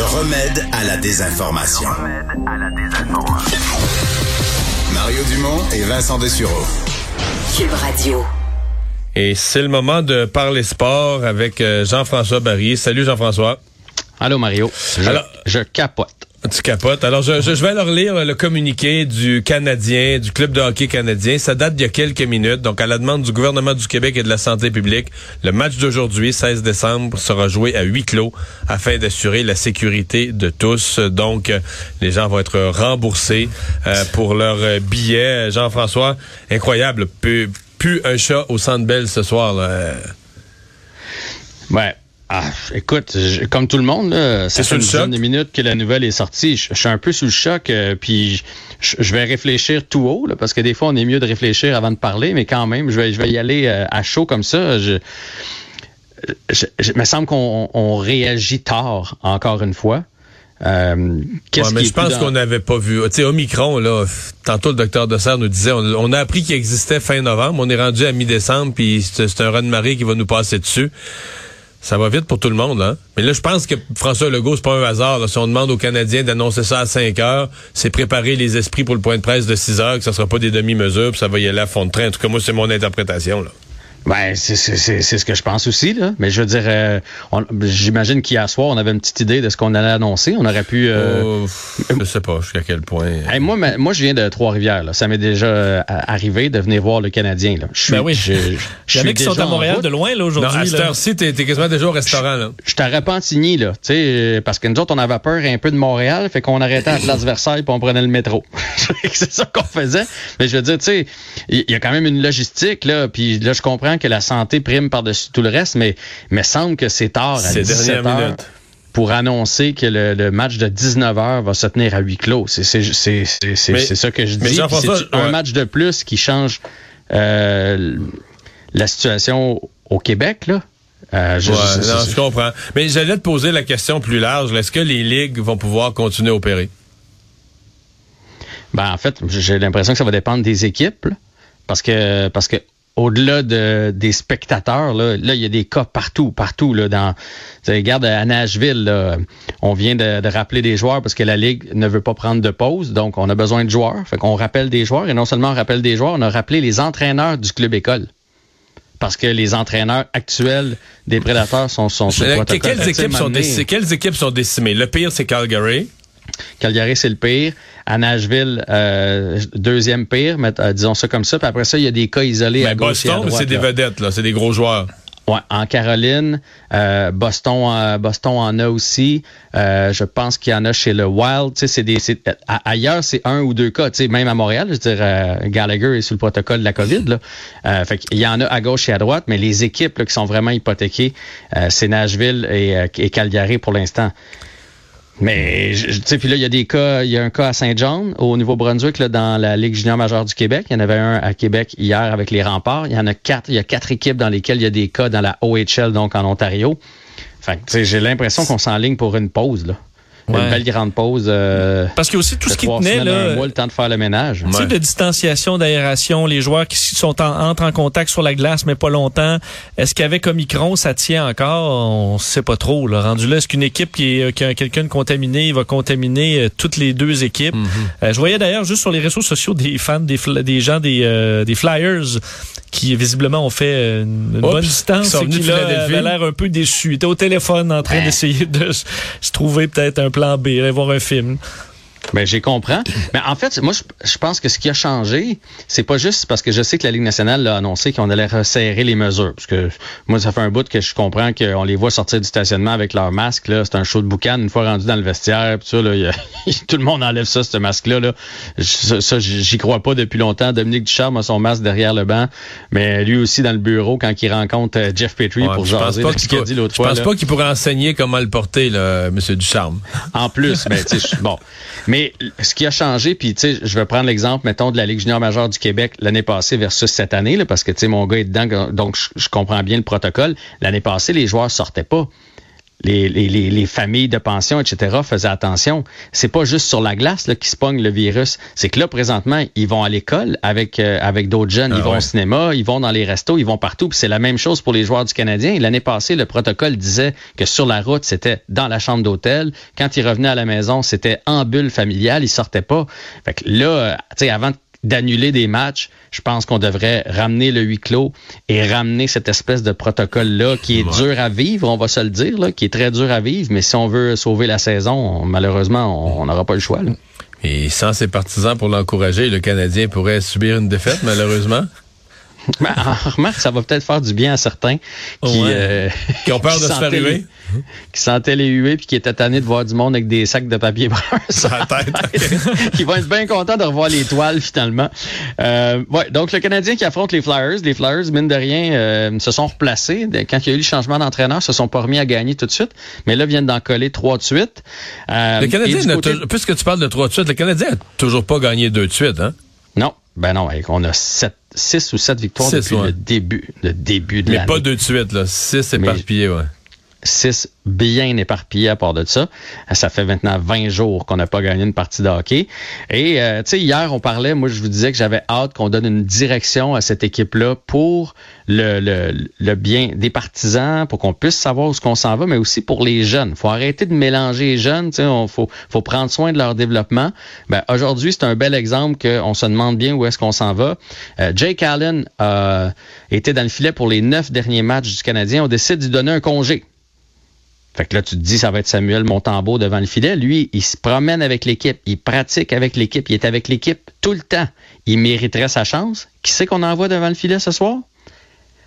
Le remède à la désinformation. Mario Dumont et Vincent Dessureau. Cube Radio. Et c'est le moment de parler sport avec euh, Jean-François Barry. Salut Jean-François. Allô Mario. Je, Alors- je capote. Tu capotes. Alors, je, vais leur lire le communiqué du Canadien, du club de hockey canadien. Ça date d'il y a quelques minutes. Donc, à la demande du gouvernement du Québec et de la santé publique, le match d'aujourd'hui, 16 décembre, sera joué à huis clos afin d'assurer la sécurité de tous. Donc, les gens vont être remboursés euh, pour leurs euh, billets. Jean-François, incroyable. Plus un chat au Centre ce soir. là. Ouais. Ah, écoute, je- comme tout le monde, là, ça fait une dizaine de minutes que la nouvelle est sortie. Je, je suis un peu sous le choc, euh, puis je, je vais réfléchir tout haut, là, parce que des fois, on est mieux de réfléchir avant de parler, mais quand même, je vais, je vais y aller euh, à chaud comme ça. Je, je, je- me semble qu'on on réagit tard, encore une fois. Euh, Ouais, mais je pense dans- qu'on n'avait pas vu. Tu sais, Omicron, là, tantôt le docteur Dessert nous disait, on, on a appris qu'il existait fin novembre, on est rendu à mi-décembre, puis c'est c'est un raz-de-marée qui va nous passer dessus. Ça va vite pour tout le monde, hein. Mais là, je pense que François Legault, c'est pas un hasard. Si on demande aux Canadiens d'annoncer ça à 5 heures, c'est préparer les esprits pour le point de presse de 6 heures, que ça sera pas des demi-mesures, puis ça va y aller à fond de train. En tout cas, moi, c'est mon interprétation, là. Ben, c'est ce que je pense aussi, là. Mais je veux dire, euh, j'imagine qu'hier soir, on avait une petite idée de ce qu'on allait annoncer. On aurait pu. euh, Oh, je sais pas jusqu'à quel point. hey, moi, ma- moi, je viens de Trois-Rivières. là. Ça m'est déjà euh, arrivé de venir voir le Canadien. Là. Je suis, Ben oui. je, je Il y en suis a qui sont à Montréal de loin, là, Non, à aujourd'hui. cette heure-ci, t'es quasiment déjà au restaurant, là. Je suis à Repentigny, là, tu sais, euh, parce que nous autres, on avait peur un peu de Montréal, fait qu'on arrêtait à la place Versailles puis on prenait le métro. c'est ça qu'on faisait. Mais je veux dire, tu sais, il y, a quand même une logistique, là, puis là, je comprends que la santé prime par-dessus tout le reste, mais mais semble que c'est tard, à Ces 17 dernières heures, minutes. pour annoncer que le, le match de 19 heures va se tenir à huis clos. C'est c'est c'est c'est c'est- Mais- c'est ça que je dis. C'est un match de plus qui change euh, la situation au Québec, là? Euh, je- Ouais, je- je- non, je- je comprends. Mais j'allais te poser la question plus large. Est-ce que les ligues vont pouvoir continuer à opérer? Ben, en fait, j'ai l'impression que ça va dépendre des équipes, là. parce que parce que au-delà de, des spectateurs, là, là, il y a des cas partout, partout. Là, dans, tu sais, regarde à Nashville, là, on vient de, de rappeler des joueurs parce que la Ligue ne veut pas prendre de pause, donc on a besoin de joueurs. Fait qu'on rappelle des joueurs, et non seulement on rappelle des joueurs, on a rappelé les entraîneurs du club école. Parce que les entraîneurs actuels des prédateurs sont, sont sous protocole. quelles, équipes sont décimées? quelles équipes sont décimées? Le pire, c'est Calgary. Calgary, c'est le pire. À Nashville, euh, deuxième pire, mais, euh, disons ça comme ça. Puis après ça, il y a des cas isolés à Mais gauche à Boston, droite. c'est des vedettes, là. C'est des gros joueurs. Ouais, en Caroline, euh, Boston, euh, Boston en a aussi. Euh, je pense qu'il y en a chez le Wild. Tu sais, c'est des, ailleurs, c'est un ou deux cas. Tu sais, même à Montréal, je veux dire, euh, Gallagher est sous le protocole de la COVID. Là. Euh, fait qu'il y en a à gauche et à droite, mais les équipes là, qui sont vraiment hypothéquées, euh, c'est Nashville et, et Calgary pour l'instant. Mais tu sais, puis là, il y a des cas, il y a un cas à Saint-Jean, au Nouveau-Brunswick, là, dans la Ligue junior majeure du Québec. Il y en avait un à Québec hier avec les remparts. Il y en a quatre, il y a quatre équipes dans lesquelles il y a des cas dans la OHL, donc en Ontario. Fait que, tu sais, j'ai l'impression qu'on s'enligne pour une pause, là. Ouais. Une belle grande pause. Euh, Parce qu'il y a aussi tout ce qui tenait, semaines là. un mois, le temps de faire le ménage. Tu sais, de distanciation, d'aération, les joueurs qui sont en, entrent en contact sur la glace, mais pas longtemps. Est-ce qu'avec Omicron, ça tient encore? On sait pas trop. Là. Rendu là, est-ce qu'une équipe qui, est, qui a quelqu'un de contaminé va contaminer euh, toutes les deux équipes? Mm-hmm. Euh, je voyais d'ailleurs juste sur les réseaux sociaux des fans, des, des gens des, euh, des Flyers qui visiblement ont fait une, Oups, bonne distance et qui là, avaient l'air un peu déçus. Ils étaient au téléphone en train d'essayer de se trouver peut-être un plan B, aller voir un film. Ben, j'ai comprends. Mais en fait, moi, je, je pense que ce qui a changé, c'est pas juste parce que je sais que la Ligue nationale a annoncé qu'on allait resserrer les mesures. Parce que moi, ça fait un bout que je comprends qu'on les voit sortir du stationnement avec leur masque. Là, c'est un show de boucan une fois rendu dans le vestiaire. Puis ça, là, il y a- tout le monde enlève ça, ce masque-là. Là. Je- Ça, j'y crois pas depuis longtemps. Dominique Ducharme a son masque derrière le banc, mais lui aussi dans le bureau quand il rencontre euh, Jeff Petrie Ouais, pour je pense jaser pas de ce qu'il a dit l'autre je pense pas qu'il pourrait enseigner comment le porter, là, M. Ducharme. En plus, ben, sais, je- bon. Mais ce qui a changé, puis tu sais, je vais prendre l'exemple, mettons, de la Ligue junior majeure du Québec l'année passée versus cette année, là, parce que tu sais, mon gars est dedans, donc je comprends bien le protocole. L'année passée, les joueurs sortaient pas. Les, les, les, familles de pension, etc., faisaient attention. C'est pas juste sur la glace là, qui se pogne le virus. C'est que là, présentement, ils vont à l'école avec, euh, avec d'autres jeunes. ils ah vont au cinéma, ils vont dans les restos, ils vont partout. Puis c'est la même chose pour les joueurs du Canadien. L'année passée, le protocole disait que sur la route, c'était dans la chambre d'hôtel. Quand ils revenaient à la maison, c'était en bulle familiale. Ils sortaient pas. Fait que là, euh, tu sais, avant d'annuler des matchs, je pense qu'on devrait ramener le huis clos et ramener cette espèce de protocole-là qui est dur à vivre, on va se le dire, là, qui est très dur à vivre, mais si on veut sauver la saison, malheureusement, on n'aura pas le choix. Là. Et sans ses partisans pour l'encourager, le Canadien pourrait subir une défaite, malheureusement. Ben, remarque, ça va peut-être faire du bien à certains qui, euh, qui ont peur de se faire huer. Qui sentaient les huées puis qui étaient tannés de voir du monde avec des sacs de papier brun sur la tête. qui vont être bien contents de revoir les toiles finalement. Euh, ouais, donc le Canadien qui affronte les Flyers. Les Flyers, mine de rien, euh, se sont replacés. Quand il y a eu le changement d'entraîneur, se sont pas remis à gagner tout de suite. Mais là, viennent d'en coller trois de suite. Euh, le Canadien, puisque tu parles de trois de suite, le Canadien a toujours pas gagné deux de suite, hein? Non. Ben non, on a sept, six ou sept victoires depuis le début, le début de l'année. Mais pas deux de suite, là. Six éparpillés, ouais. Six bien éparpillés à part de ça. Ça fait maintenant 20 jours qu'on n'a pas gagné une partie de hockey. Et euh, tu sais, hier, on parlait, moi je vous disais que j'avais hâte qu'on donne une direction à cette équipe-là pour le, le, le, bien des partisans, pour qu'on puisse savoir où ce qu'on s'en va, mais aussi pour les jeunes. faut arrêter de mélanger les jeunes, il faut, faut prendre soin de leur développement. Ben, Aujourd'hui, c'est un bel exemple qu'on se demande bien où est-ce qu'on s'en va. Euh, Jake Allen euh, était dans le filet pour les neuf derniers matchs du Canadien. On décide de lui donner un congé. Fait que là, tu te dis, ça va être Samuel Montambeau devant le filet. Lui, il se promène avec l'équipe, il pratique avec l'équipe, il est avec l'équipe tout le temps. Il mériterait sa chance. Qui c'est qu'on envoie devant le filet ce soir?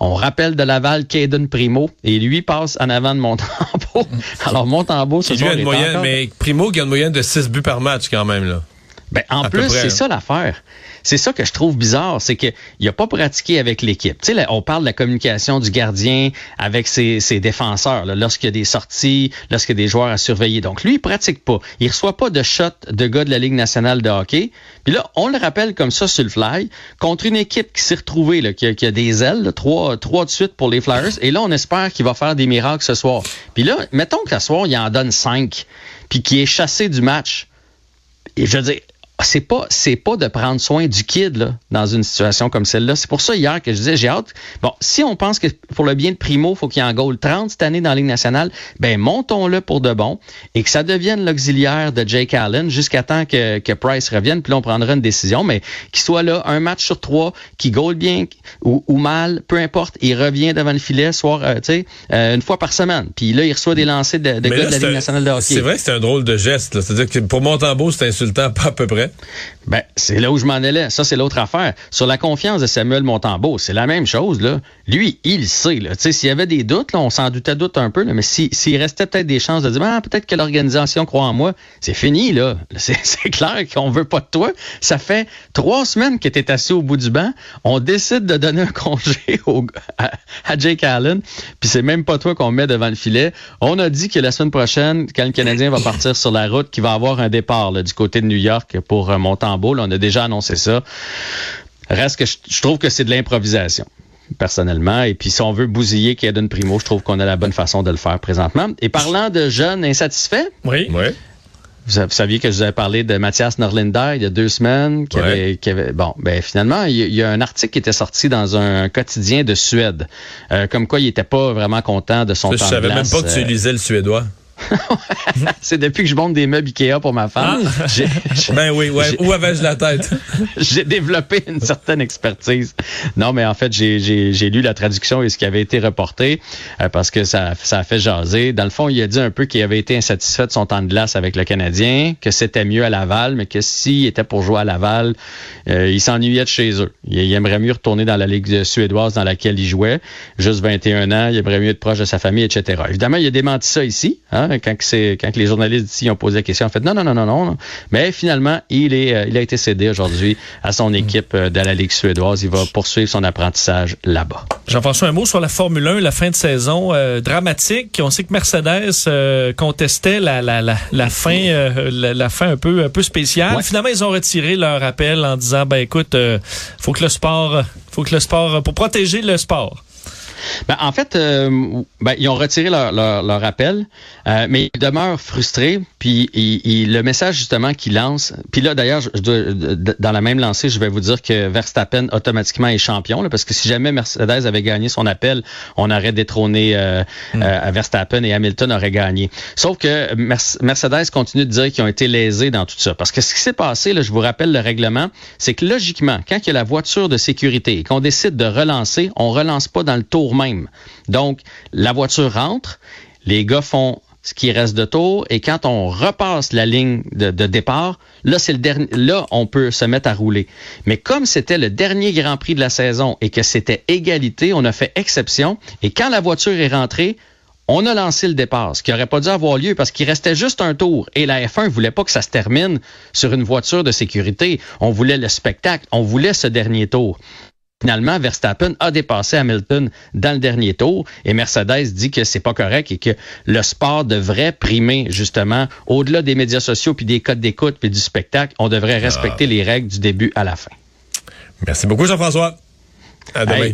On rappelle de Laval Caden Primo et lui passe en avant de Montembeau. Alors Montembeau, ce soir, une moyenne, mais Primo qui a une moyenne de 6 buts par match quand même là. Ben, en plus, c'est ça l'affaire. C'est ça que je trouve bizarre, c'est qu'il n'a pas pratiqué avec l'équipe. Tu sais, on parle de la communication du gardien avec ses, défenseurs, lorsqu'il y a des sorties, lorsqu'il y a des joueurs à surveiller. Donc, lui, il pratique pas. Il reçoit pas de shot de gars de la Ligue nationale de hockey. Puis là, on le rappelle comme ça sur le fly, contre une équipe qui s'est retrouvée, là, qui, a, des ailes, trois, trois de suite pour les Flyers. Et là, on espère qu'il va faire des miracles ce soir. Puis là, mettons que ce soir, il en donne cinq, puis qu'il est chassé du match. Et je veux dire, c'est pas c'est pas de prendre soin du kid là, dans une situation comme celle-là. C'est pour ça hier que je disais j'ai hâte. Bon, si on pense que pour le bien de Primo, faut qu'il en goal 30 cette année dans la Ligue nationale, ben montons-le pour de bon et que ça devienne l'auxiliaire de Jake Allen jusqu'à temps que, que Price revienne, puis là on prendra une décision, mais qu'il soit là un match sur trois, qui goal bien ou, ou, mal, peu importe, il revient devant le filet soir, euh, tu sais, euh, une fois par semaine. Puis là il reçoit des lancers de, de de la Ligue nationale de hockey. C'est vrai que c'est un drôle de geste. C'est-à-dire que pour Montembeau c'est insultant pas à peu près. Ben, c'est là où je m'en allais. Ça, c'est l'autre affaire. Sur la confiance de Samuel Montembeau, c'est la même chose. Là. Lui, il sait. S'il y avait des doutes, on s'en doutait doute un peu, mais s'il restait peut-être des chances de dire ah, peut-être que l'organisation croit en moi, c'est fini. là. C'est clair qu'on veut pas de toi. Ça fait trois semaines que tu es assis au bout du banc. On décide de donner un congé à, Jake Allen, puis c'est même pas toi qu'on met devant le filet. On a dit que la semaine prochaine, quand le Canadien va partir sur la route, qu'il va avoir un départ du côté de New York pour euh, Montembeau. on a déjà annoncé ça. Reste que je, trouve que c'est de l'improvisation personnellement. Et puis, si on veut bousiller Kaden Primo, je trouve qu'on a la bonne façon de le faire présentement. Et parlant de jeunes insatisfaits. Oui. oui. Vous, saviez que je vous avais parlé de Mathias Norlinder il y a deux semaines. Qui avait, qui avait, bon, ben finalement, il y, a un article qui était sorti dans un quotidien de Suède, euh, comme quoi il était pas vraiment content de son temps Je savais même pas que tu euh, lisais le suédois. c'est depuis que je monte des meubles Ikea pour ma femme. Ah. ben oui, ouais. où avais-je la tête? j'ai développé une certaine expertise. Non, mais en fait, j'ai lu la traduction et ce qui avait été reporté euh, parce que ça, ça a fait jaser. Dans le fond, il a dit un peu qu'il avait été insatisfait de son temps de glace avec le Canadien, que c'était mieux à Laval, mais que s'il était pour jouer à Laval, euh, il s'ennuyait de chez eux. Il, aimerait mieux retourner dans la Ligue suédoise dans laquelle il jouait. Juste 21 ans, il aimerait mieux être proche de sa famille, etc. Évidemment, il a démenti ça ici. Hein, quand, c'est, quand les journalistes ici ont posé la question, en fait, non, non, non, non, non. Mais finalement, il, est, euh, il a été cédé aujourd'hui à son mm. équipe euh, de la Ligue suédoise. Il va poursuivre son apprentissage là-bas. Jean-François, un mot sur la Formule 1, la fin de saison euh, dramatique. On sait que Mercedes contestait la, la, la, la fin, la, fin un peu, un peu spéciale. Finalement, ils ont retiré leur appel en disant, ben écoute, faut que le sport, faut que le sport, pour protéger le sport. Ben, en fait, euh, ben, ils ont retiré leur, appel, euh, mais ils demeurent frustrés. Puis ils, le message justement qu'ils lancent. Puis là, d'ailleurs, je, je, dans la même lancée, je vais vous dire que Verstappen automatiquement est champion, là, parce que si jamais Mercedes avait gagné son appel, on aurait détrôné euh, mm. euh, Verstappen et Hamilton aurait gagné. Sauf que Mercedes continue de dire qu'ils ont été lésés dans tout ça. Parce que ce qui s'est passé, là, je vous rappelle le règlement, c'est que logiquement, quand il y a la voiture de sécurité et qu'on décide de relancer, on relance pas dans le tour même. Donc, la voiture rentre, les gars font ce qui reste de tour et quand on repasse la ligne de, départ, là c'est le dernier là on peut se mettre à rouler. Mais comme c'était le dernier Grand Prix de la saison et que c'était égalité, on a fait exception et quand la voiture est rentrée, on a lancé le départ, ce qui n'aurait pas dû avoir lieu parce qu'il restait juste un tour et la F1 voulait pas que ça se termine sur une voiture de sécurité. On voulait le spectacle, on voulait ce dernier tour. Finalement, Verstappen a dépassé Hamilton dans le dernier tour et Mercedes dit que c'est pas correct et que le sport devrait primer justement au-delà des médias sociaux puis des codes d'écoute puis du spectacle, on devrait respecter ah. les règles du début à la fin. Merci beaucoup Jean-François. À demain.